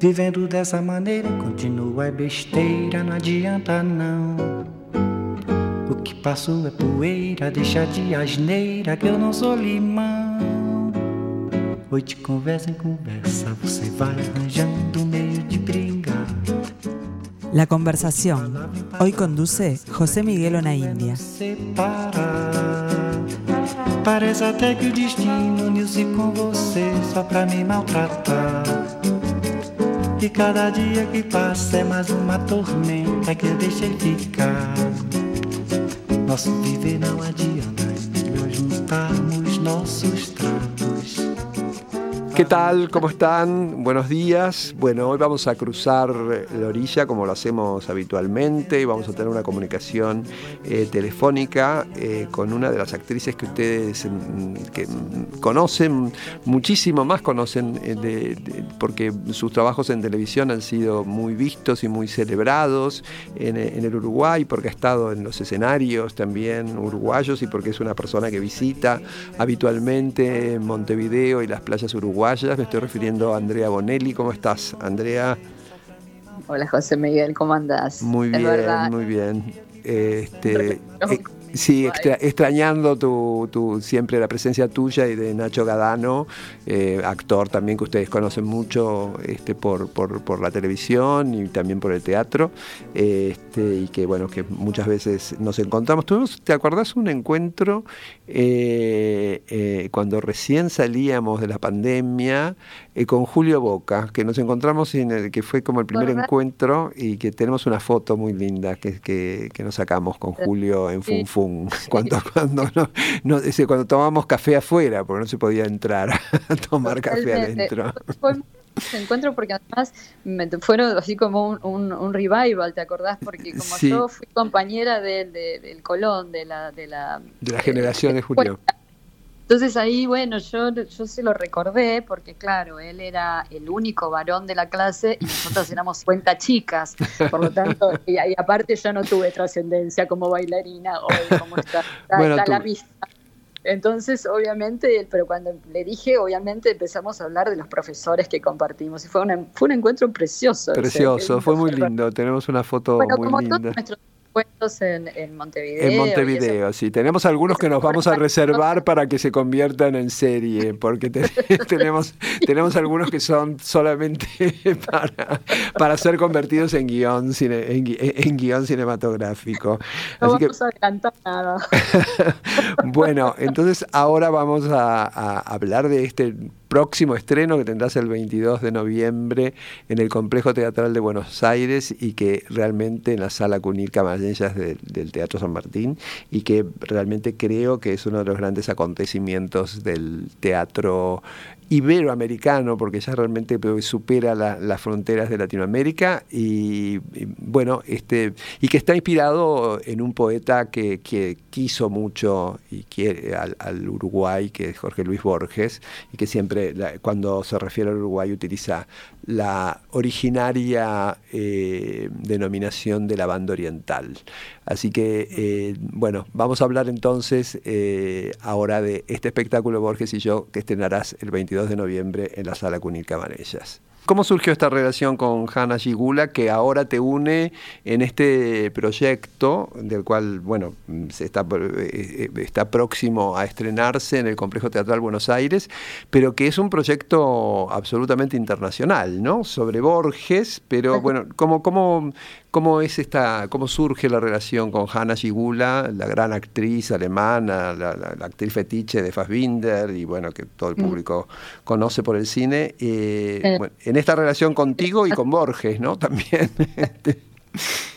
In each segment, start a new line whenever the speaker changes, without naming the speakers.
Vivendo dessa maneira, continua é besteira, não adianta não. O que passou é poeira, deixa de asneira que eu não sou limão. Hoje conversa em conversa, você vai arranjando meio de brigar.
La conversación. Hoy conduce José Miguel Onaindia.
Parece até que o destino uniu-se com você só pra me maltratar. E cada dia que passa é mais uma tormenta que eu deixei ficar. Nosso viver não adianta, é melhor juntarmos nossos.
¿Qué tal? ¿Cómo están? Buenos días. Bueno, hoy vamos a cruzar la orilla como lo hacemos habitualmente y vamos a tener una comunicación eh, telefónica eh, con una de las actrices que ustedes mm, que conocen muchísimo más, conocen eh, porque sus trabajos en televisión han sido muy vistos y muy celebrados en el Uruguay, porque ha estado en los escenarios también uruguayos y porque es una persona que visita habitualmente Montevideo y las playas uruguayas. Me estoy refiriendo a Andrea Bonelli. ¿Cómo estás, Andrea?
Hola José Miguel, ¿cómo andás?
Muy bien, muy bien. Este, eh, sí, extra- extrañando tu, tu- siempre la presencia tuya y de Nacho Gadano, eh, actor también que ustedes conocen mucho este, por, por- por la televisión y también por el teatro, este, y que bueno, que muchas veces nos encontramos. Tuvimos, ¿te acordás un encuentro eh, eh, cuando recién salíamos de la pandemia eh, con Julio Boca, que nos encontramos en el que fue como el primer
¿Verdad?
encuentro y que tenemos una foto muy linda que, que, que nos sacamos con Julio en Fun
Sí.
Fun, cuando, cuando, no, no, cuando tomamos café afuera, porque no se podía entrar a tomar café adentro.
Fue encuentro porque además me fueron así como un, un- un revival, ¿te acordás? Porque como
Sí.
yo fui compañera del, de- del Colón, de la... De la,
De la generación de Julio.
Entonces ahí, bueno, yo, yo se lo recordé porque, claro, él era el único varón de la clase y nosotros éramos cuenta chicas. Por lo tanto, y, y aparte yo no tuve trascendencia como bailarina hoy, como está, está-
Bueno,
está a la vista. Entonces, obviamente, pero cuando le dije, obviamente empezamos a hablar de los profesores que compartimos y fue, una- fue un encuentro precioso.
Precioso, fue muy lindo. Tenemos una foto
Bueno,
muy
como
linda.
todos nuestros encuentros en, en Montevideo.
En. Montevideo, sí. Tenemos algunos que nos vamos a reservar para que se conviertan en serie, porque te- tenemos, tenemos algunos que son solamente para, para ser convertidos en guion, cine- en, en guion cinematográfico.
No
Así que,
vamos a adelantar nada.
bueno, entonces ahora vamos a, a hablar de este próximo estreno que tendrás el 22 de noviembre en el Complejo Teatral de Buenos Aires y que realmente en la sala Cunil Camallenjas del, del Teatro San Martín y que realmente creo que es uno de los grandes acontecimientos del teatro iberoamericano, porque ya realmente supera la- las fronteras de Latinoamérica y, bueno, este, y que está inspirado en un poeta que, quiso mucho y quiere al, Uruguay, que es Jorge Luis Borges, y que siempre cuando se refiere al Uruguay utiliza la originaria eh, denominación de la banda oriental. Así que, eh, bueno, vamos a hablar entonces eh, ahora de este espectáculo Borges y yo que estrenarás el 22 de noviembre en la sala Cunil Camarellas. ¿Cómo surgió esta relación con Hanna Gigula que ahora te une en este proyecto del cual, bueno, se está, eh, está próximo a estrenarse en el Complejo Teatral Buenos Aires, pero que es un proyecto absolutamente internacional, ¿no? Sobre Borges, pero bueno, ¿cómo, cómo, cómo es esta, cómo surge la relación con Hanna Gigula, la gran actriz alemana, la, la- la actriz fetiche de Fassbinder y bueno, que todo el público conoce por el cine, eh,
Eh.
bueno, en esta relación contigo y con Borges, ¿no? También. este,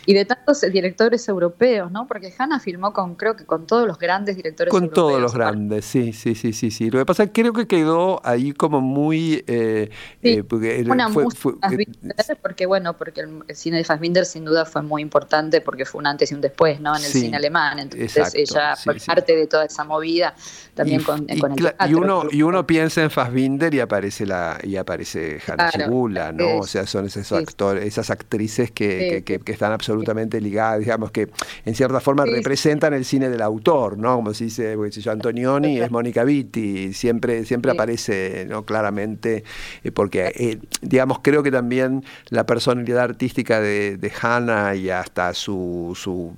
Y de tantos directores europeos, ¿no? Porque Hanna filmó con, creo que con todos los grandes directores
Con
europeos.
todos los grandes, sí, sí, sí, sí, sí. Lo que pasa es que creo que quedó ahí como muy... eh,
Sí,
eh, porque
Una
fue- fue- eh,
Fassbinder, porque bueno, porque el, cine de Fassbinder sin duda fue muy importante porque fue un antes y un después, ¿no? En el
Sí,
cine alemán. Entonces
exacto,
ella fue
sí.
parte de toda esa movida también
y,
con,
y
con el
cla- y
teatro,
uno y uno piensa en Fassbinder y aparece la y aparece Hanna
Claro,
¿no?
es-
O sea, son esos actores, esas actrices que, que- que- que están absolutamente ligadas, digamos que en cierta forma representan el cine del autor, ¿no? Como se dice, porque yo Antonioni es Mónica Vitti, siempre, siempre aparece ¿no? claramente, eh, porque eh, digamos, creo que también la personalidad artística de, de Hannah y hasta su, su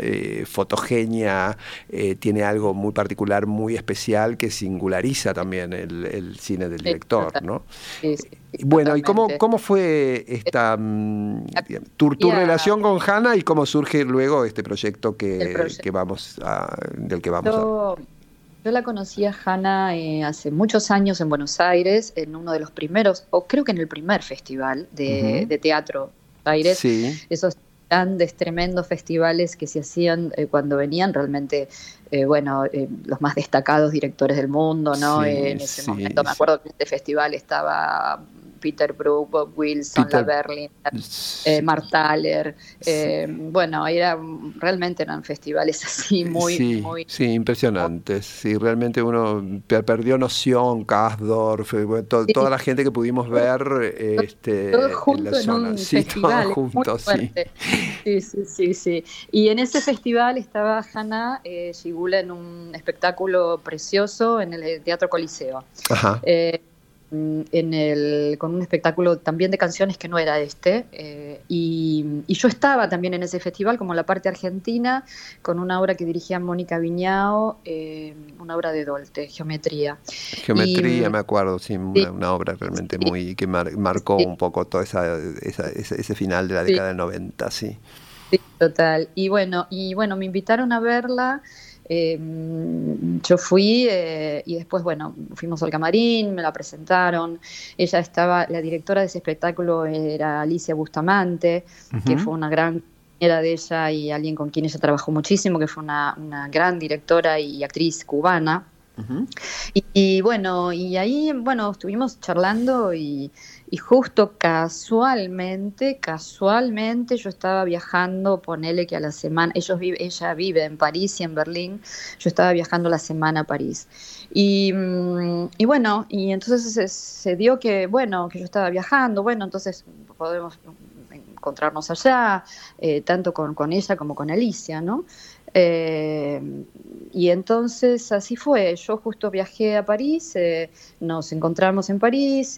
eh, fotogenia tiene algo muy particular, muy especial, que singulariza también el, cine del director, ¿no? Bueno, ¿y cómo, cómo fue esta mm, tu, relación con Hanna y cómo surge luego este proyecto que, vamos a, del que vamos
yo,
a...
Yo la conocí a Hanna eh, hace muchos años en Buenos Aires, en uno de los primeros, o creo que en el primer festival de, teatro Aires. Sí. Esos grandes, tremendos festivales que se hacían eh, cuando venían realmente, eh, bueno, los más destacados directores del mundo, ¿no? en ese momento me acuerdo que este festival estaba Peter Brook, Bob Wilson, La Berlin, eh, Marthaler. Eh, bueno, era, realmente eran festivales así muy...
Sí,
muy,
sí impresionantes. Sí, realmente uno perdió noción, Kasdorf, eh, toda la gente que pudimos ver este,
en la zona. sí, todos juntos, sí. sí. Sí, sí, Y en ese festival estaba Hanna eh, en un espectáculo precioso en el Teatro Coliseo. Ajá. Eh, en el, con un espectáculo también de canciones que no era este. Eh, y, yo estaba también en ese festival como la parte argentina, con una obra que dirigía Mónica Viñao, eh, una obra de Dolte, Geometría.
Geometría, me acuerdo, sí, una, obra realmente muy que marcó un poco todo esa, ese, final de la década del 90, sí.
Sí, total. Y bueno, y bueno, me invitaron a verla. Eh, yo fui eh, y después, bueno, fuimos al camarín, me la presentaron. Ella estaba, la directora de ese espectáculo era Alicia Bustamante, que fue una gran era de ella y alguien con quien ella trabajó muchísimo, que fue una, una gran directora y actriz cubana. Y, bueno, y ahí, bueno, estuvimos charlando y, justo casualmente, casualmente yo estaba viajando, ponele que a la semana, ellos vive, ella vive en París y en Berlín, yo estaba viajando la semana a París. Y, mm, y bueno, y entonces se, dio que, bueno, que yo estaba viajando, bueno, entonces podemos encontrarnos allá, eh, tanto con, con, ella como con Alicia, ¿no? Eh, y entonces así fue, yo justo viajé a París, eh, nos encontramos en París,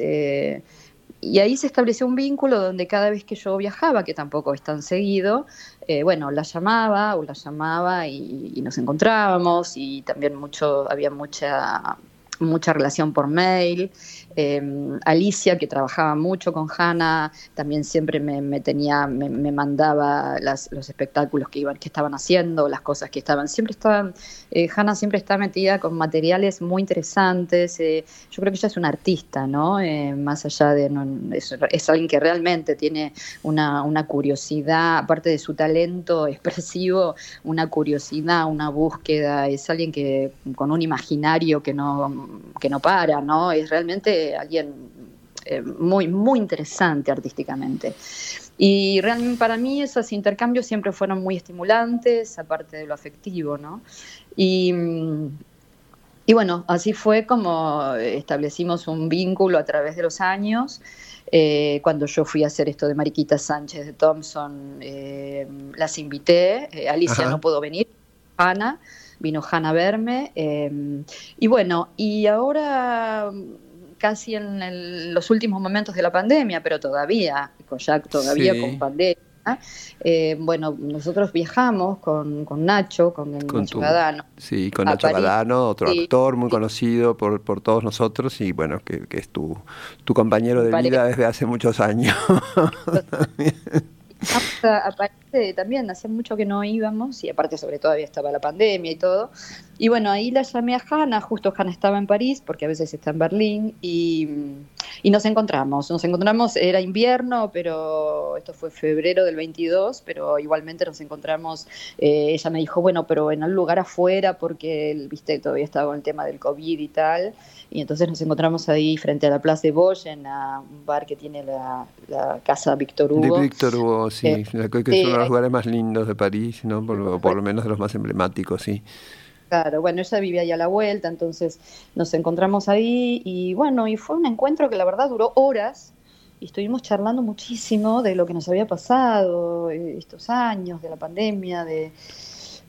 y ahí se estableció un vínculo donde cada vez que yo viajaba, que tampoco es tan seguido, eh, bueno, la llamaba o la llamaba y, y, nos encontrábamos y también mucho, había mucha, mucha relación por mail. Em, Alicia, que trabajaba mucho con Hanna, también siempre me, tenía, me, mandaba los espectáculos que iban, que estaban haciendo, las cosas que estaban. Siempre estaban, eh, Hanna siempre está metida con materiales muy interesantes. Eh, yo creo que ella es una artista, ¿no? Eh, más allá de es, alguien que realmente tiene una, una curiosidad, aparte de su talento expresivo, una curiosidad, una búsqueda. Es alguien que con un imaginario que no, que no para, ¿no? Es realmente alguien eh, muy, muy interesante artísticamente. Y realmente para mí esos intercambios siempre fueron muy estimulantes, aparte de lo afectivo, ¿no? Y, y bueno, así fue como establecimos un vínculo a través de los años. Eh, cuando yo fui a hacer esto de Mariquita Sánchez de Thompson, eh, las invité. Alicia no pudo venir, Ana, vino Hanna a verme. y bueno, y ahora casi en los últimos momentos de la pandemia, pero todavía, con Jack todavía con pandemia. Eh, bueno, nosotros viajamos con, Nacho, con, Nacho Gadano.
Sí, con Nacho otro actor muy conocido por, por todos nosotros y bueno, que, es tu, tu compañero de vida desde hace muchos años.
aparte también, hacía mucho que no íbamos y aparte sobre todo había estaba la pandemia y todo. Y bueno, ahí la llamé a Hanna, justo Hanna estaba en París porque a veces está en Berlín y, y nos encontramos. Nos encontramos, era invierno, pero esto fue febrero del 22, pero igualmente nos encontramos. Eh, ella me dijo, bueno, pero en un lugar afuera porque, viste, todavía estaba el tema del COVID y tal. Y entonces nos encontramos ahí frente a la Plaza de Bosch, en un bar que tiene la, casa Víctor Hugo.
De Víctor Hugo, sí, eh, que es uno de los lugares más lindos de París, ¿no? Por, por lo menos de los más emblemáticos, sí.
Claro, bueno, ella vivía ahí a la vuelta, entonces nos encontramos ahí y bueno, y fue un encuentro que la verdad duró horas, y estuvimos charlando muchísimo de lo que nos había pasado eh, estos años, de la pandemia, de,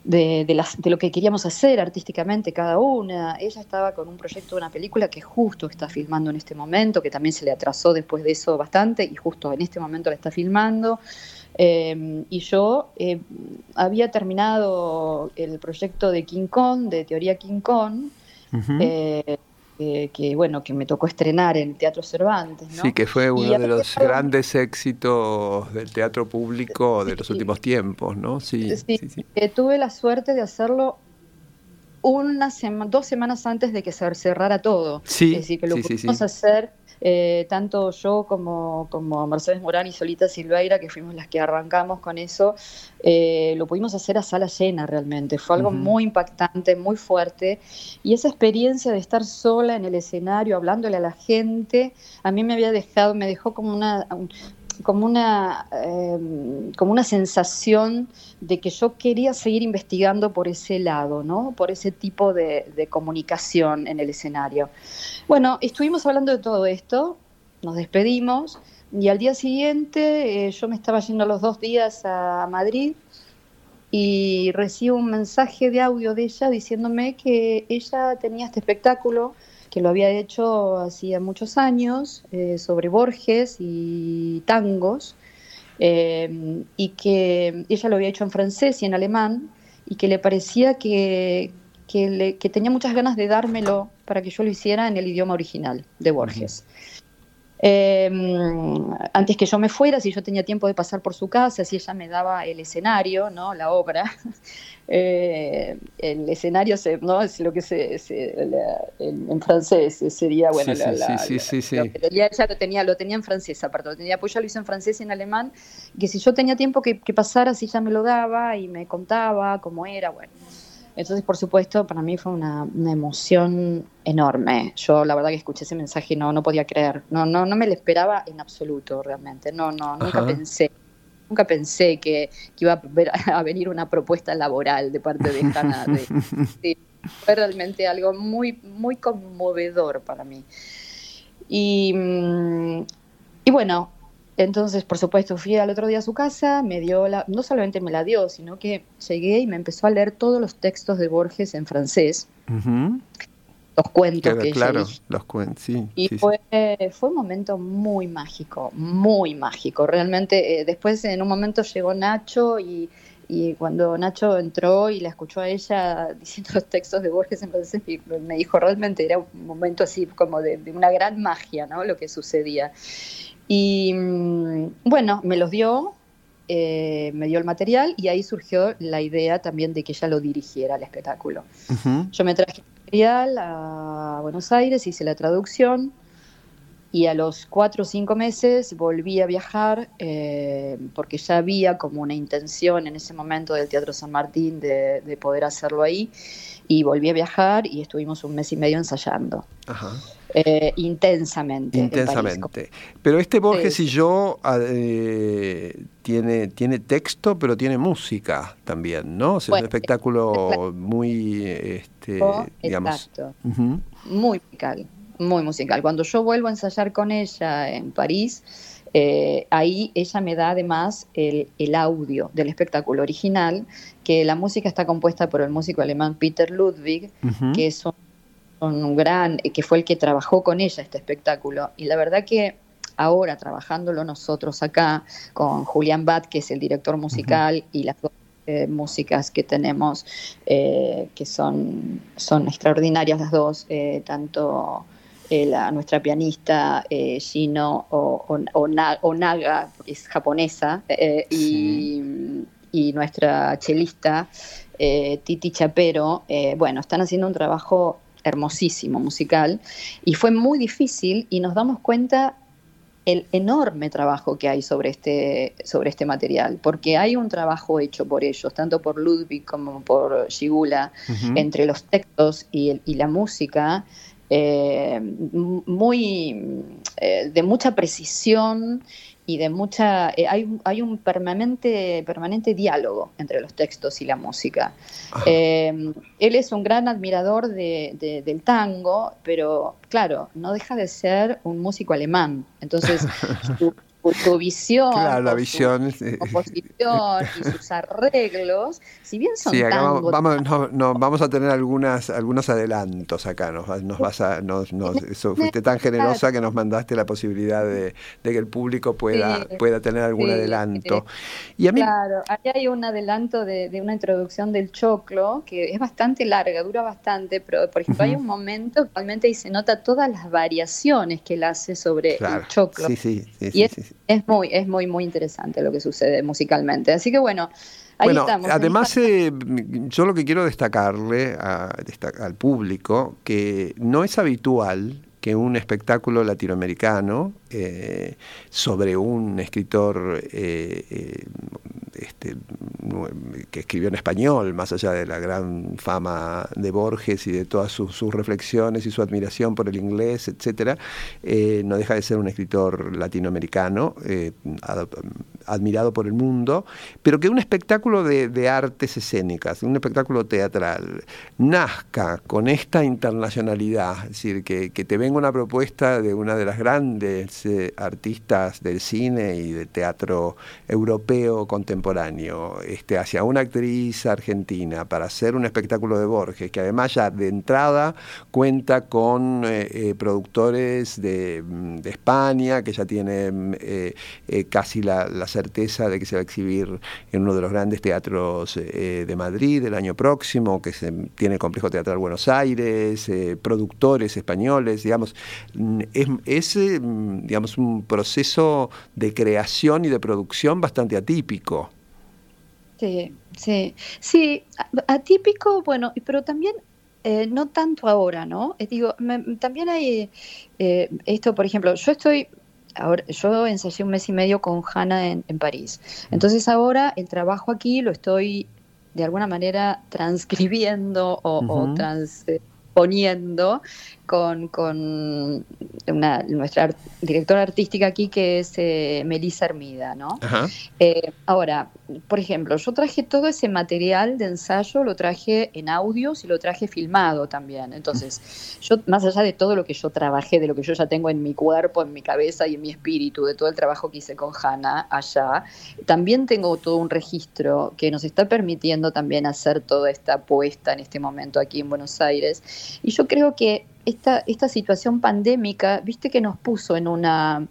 de, de, lo que queríamos hacer artísticamente cada una. Ella estaba con un proyecto de una película que justo está filmando en este momento, que también se le atrasó después de eso bastante y justo en este momento la está filmando. Eh, y yo eh, había terminado el proyecto de King Kong, de Teoría King Kong, que, bueno, que me tocó estrenar en el Teatro Cervantes.
Sí, que fue uno de los grandes éxitos del teatro público de los últimos tiempos, ¿no?
Sí, sí, sí. tuve la suerte de hacerlo una dos semanas antes de que se cerrara todo.
Sí,
es decir, que lo pudimos hacer eh, tanto yo como, como Mercedes Morán y Solita Silveira, que fuimos las que arrancamos con eso, eh, lo pudimos hacer a sala llena realmente. Fue algo muy impactante, muy fuerte. Y esa experiencia de estar sola en el escenario, hablándole a la gente, a mí me había dejado, me dejó como una, como una, em, como una sensación de que yo quería seguir investigando por ese lado, ¿no? por ese tipo de, comunicación en el escenario. Bueno, estuvimos hablando de todo esto, nos despedimos y al día siguiente eh, yo me estaba yendo los dos días a Madrid y recibo un mensaje de audio de ella diciéndome que ella tenía este espectáculo que lo había hecho hacía muchos años eh, sobre Borges y tangos, eh, y que ella lo había hecho en francés y en alemán, y que le parecía que, que, tenía muchas ganas de dármelo para que yo lo hiciera en el idioma original de Borges. Em, antes que yo me fuera, si yo tenía tiempo de pasar por su casa, si ella me daba el escenario, ¿no? la obra, eh, el escenario no es lo que se, en, francés sería bueno
sí, sí, sí,
ella lo tenía lo tenía en francés aparte lo tenía pues ya lo hizo en francés y en alemán que si yo tenía tiempo que, que pasara si ella me lo daba y me contaba cómo era bueno entonces, por supuesto, para mí fue una, emoción enorme. Yo la verdad que escuché ese mensaje y no, no podía creer. No, no, no me lo esperaba en absoluto, realmente. No, no, nunca pensé. Nunca pensé que, iba a, venir una propuesta laboral de parte de Hanna. fue realmente algo muy, muy conmovedor para mí. Y, mm, y bueno, entonces, por supuesto, fui al otro día a su casa, me dio la, no solamente me la dio, sino que llegué y me empezó a leer todos los textos de Borges en francés. Los cuentos que
claro, los cuentos, sí.
Y fue, fue un momento muy mágico, muy mágico. Realmente, eh, después en un momento llegó Nacho y, y, cuando Nacho entró y la escuchó a ella diciendo los textos de Borges en francés, me dijo realmente era un momento así como de, de una gran magia, ¿no? Lo que sucedía. Y mm, bueno, me los dio, eh, me dio el material y ahí surgió la idea también de que ella lo dirigiera el espectáculo. Yo me traje el material a Buenos Aires, hice la traducción y a los cuatro o cinco meses volví a viajar eh, porque ya había como una intención en ese momento del Teatro San Martín de, de poder hacerlo ahí y volví a viajar y estuvimos un mes y medio ensayando. Ajá. Eh, intensamente.
Intensamente. Pero este Borges y yo ah, eh, tiene, tiene texto, pero tiene música también, ¿no? es un espectáculo muy, este, digamos...
Exacto. Muy musical, muy musical. Cuando yo vuelvo a ensayar con ella en París, eh, ahí ella me da además el, el, audio del espectáculo original, que la música está compuesta por el músico alemán Peter Ludwig, que es un un gran, eh, que fue el que trabajó con ella este espectáculo. Y la verdad que ahora trabajándolo nosotros acá con Julián Bat, que es el director musical, y las dos eh, músicas que tenemos, eh, que son, son extraordinarias las dos, tanto la, nuestra pianista Shino o, o, Naga, es japonesa, y, y, nuestra chelista Titi Chapero, bueno, están haciendo un trabajo hermosísimo musical, y fue muy difícil y nos damos cuenta el enorme trabajo que hay sobre este, sobre este material, porque hay un trabajo hecho por ellos, tanto por Ludwig como por Shigula, entre los textos y, y la música, eh, muy eh, de mucha precisión y de mucha eh, hay, hay, un permanente permanente diálogo entre los textos y la música. Él es un gran admirador de, del tango pero claro no deja de ser un músico alemán. Entonces su visión,
la visión,
su composición y sus arreglos, si bien son
sí, vamos, no, vamos a tener algunas algunos adelantos acá, nos, nos vas a, nos, nos, fuiste tan generosa que nos mandaste la posibilidad de, que el público pueda, pueda tener algún adelanto.
Y a mí, claro, ahí hay un adelanto de, una introducción del choclo que es bastante larga, dura bastante, pero por ejemplo hay un momento realmente ahí se nota todas las variaciones que él hace sobre el choclo.
Sí, sí, sí,
es muy, es muy, muy interesante lo que sucede musicalmente. Así que bueno, ahí
bueno,
estamos.
Además, eh, yo lo que quiero destacarle al público que no es habitual que un espectáculo latinoamericano eh, sobre un escritor eh, este, que escribió en español, más allá de la gran fama de Borges y de todas sus, reflexiones y su admiración por el inglés, etcétera, eh, no deja de ser un escritor latinoamericano, eh, admirado por el mundo, pero que un espectáculo de, artes escénicas, un espectáculo teatral, nazca con esta internacionalidad, es decir, que, que te venga una propuesta de una de las grandes eh, artistas del cine y de teatro europeo contemporáneo, este, hacia una actriz argentina para hacer un espectáculo de Borges, que además ya de entrada cuenta con eh, eh, productores de, España, que ya tienen eh, casi la, certeza de que se va a exhibir en uno de los grandes teatros de Madrid el año próximo, que se, tiene el Complejo Teatral Buenos Aires, productores españoles, digamos, mm, es, es digamos, un proceso de creación y de producción bastante atípico.
Sí, sí, sí, atípico, bueno, pero también eh, no tanto ahora, ¿no? Eh, digo, también hay eh, esto, por ejemplo, yo estoy, ahora, yo ensayé un mes y medio con Hanna en, París, entonces ahora el trabajo aquí lo estoy de alguna manera transcribiendo o, transponiendo con, con una, nuestra directora artística aquí, que es eh, Melissa Hermida, ¿no? Eh, ahora, por ejemplo, yo traje todo ese material de ensayo, lo traje en audios y lo traje filmado también. Entonces, yo, más allá de todo lo que yo trabajé, de lo que yo ya tengo en mi cuerpo, en mi cabeza y en mi espíritu, de todo el trabajo que hice con Hanna allá, también tengo todo un registro que nos está permitiendo también hacer toda esta apuesta en este momento aquí en Buenos Aires. Y yo creo que esta, esta situación pandémica, viste que nos puso en una,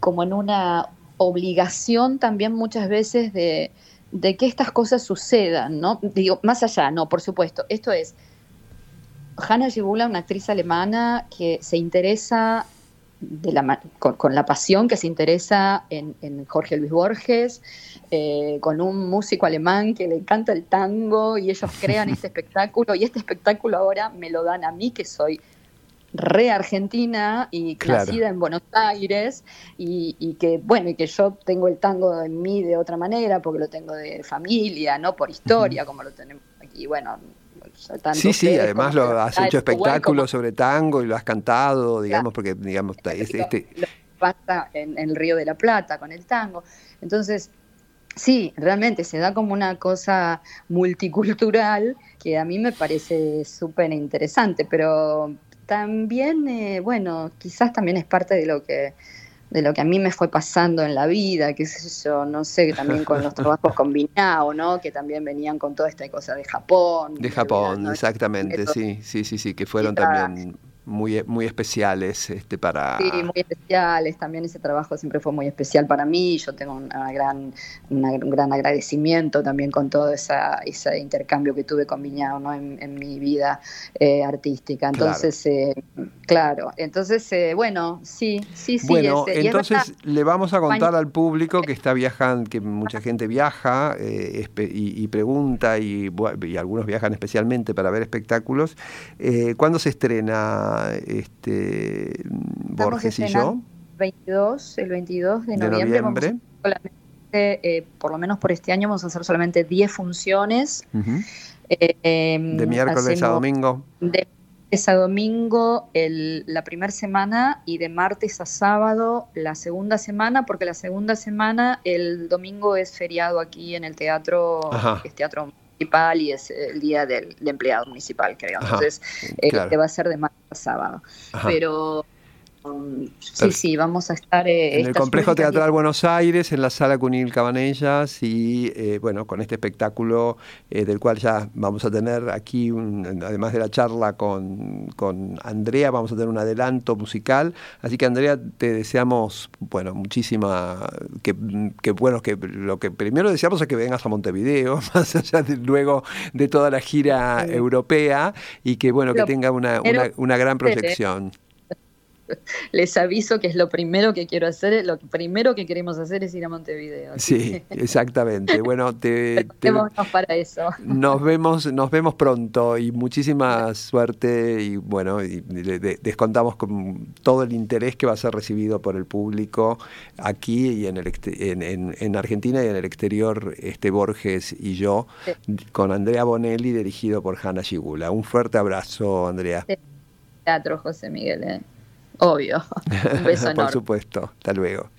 como en una obligación también muchas veces de, que estas cosas sucedan, ¿no? Digo, más allá, no, por supuesto. Esto es, Hanna Gibula, una actriz alemana que se interesa de la, con, la pasión que se interesa en, Jorge Luis Borges, eh, con un músico alemán que le encanta el tango y ellos crean este espectáculo y este espectáculo ahora me lo dan a mí que soy re argentina y nacida en Buenos Aires y, que bueno y que yo tengo el tango en mí de otra manera porque lo tengo de familia no por historia como lo tenemos aquí bueno
sí sí además lo has hecho espectáculos sobre tango y lo has cantado digamos porque digamos este,
pasa en, el Río de la Plata con el tango. Entonces Sí, realmente se da como una cosa multicultural que a mí me parece súper interesante, pero también, eh, bueno, quizás también es parte de lo que de lo que a mí me fue pasando en la vida, qué sé yo, no sé, también con los trabajos combinados, ¿no? Que también venían con toda esta cosa de Japón.
De Japón, exactamente, sí, sí, sí, sí, que fueron también muy, muy especiales este, para...
Sí, muy especiales. También ese trabajo siempre fue muy especial para mí. Yo tengo una gran, un gran agradecimiento también con todo esa, ese intercambio que tuve con Viñao ¿no? en, mi vida eh, artística. Entonces, claro. Eh, entonces, eh, bueno, sí, sí, sí.
Bueno, entonces le vamos a contar al público que está viajando, que mucha gente viaja y, pregunta y, y, algunos viajan especialmente para ver espectáculos. ¿Cuándo se estrena? Este, Borges y yo.
22, el 22 de, noviembre. Eh, por lo menos por este año, vamos a hacer solamente 10 funciones.
Eh, de miércoles a domingo.
De martes a domingo el, la primera semana y de martes a sábado la segunda semana, porque la segunda semana el domingo es feriado aquí en el teatro, es teatro municipal y es el día del, empleado municipal, creo. Entonces, eh, va a ser de martes a sábado. Pero Sí, sí, vamos a estar...
Eh, en el Complejo Teatral Buenos Aires, en la Sala Cunil Cabanellas y eh, bueno, con este espectáculo eh, del cual ya vamos a tener aquí, además de la charla con, con, Andrea, vamos a tener un adelanto musical. Así que Andrea, te deseamos, bueno, muchísima, que, que bueno, que lo que primero deseamos es que vengas a Montevideo, más allá de, luego de toda la gira europea y que bueno, que tenga una, una, una gran proyección.
les aviso que es lo primero que quiero hacer, lo primero que queremos hacer es ir a Montevideo.
Sí, exactamente. Bueno, te,
para eso.
Nos vemos, nos vemos pronto y muchísima suerte y bueno, y descontamos con todo el interés que va a ser recibido por el público aquí y en, el, en, en, Argentina y en el exterior, este Borges y yo, con Andrea Bonelli, dirigido por Hanna Shigula. Un fuerte abrazo, Andrea.
Teatro, José Miguel. ¿eh? Obvio. Un beso enorme.
Por supuesto. Hasta luego.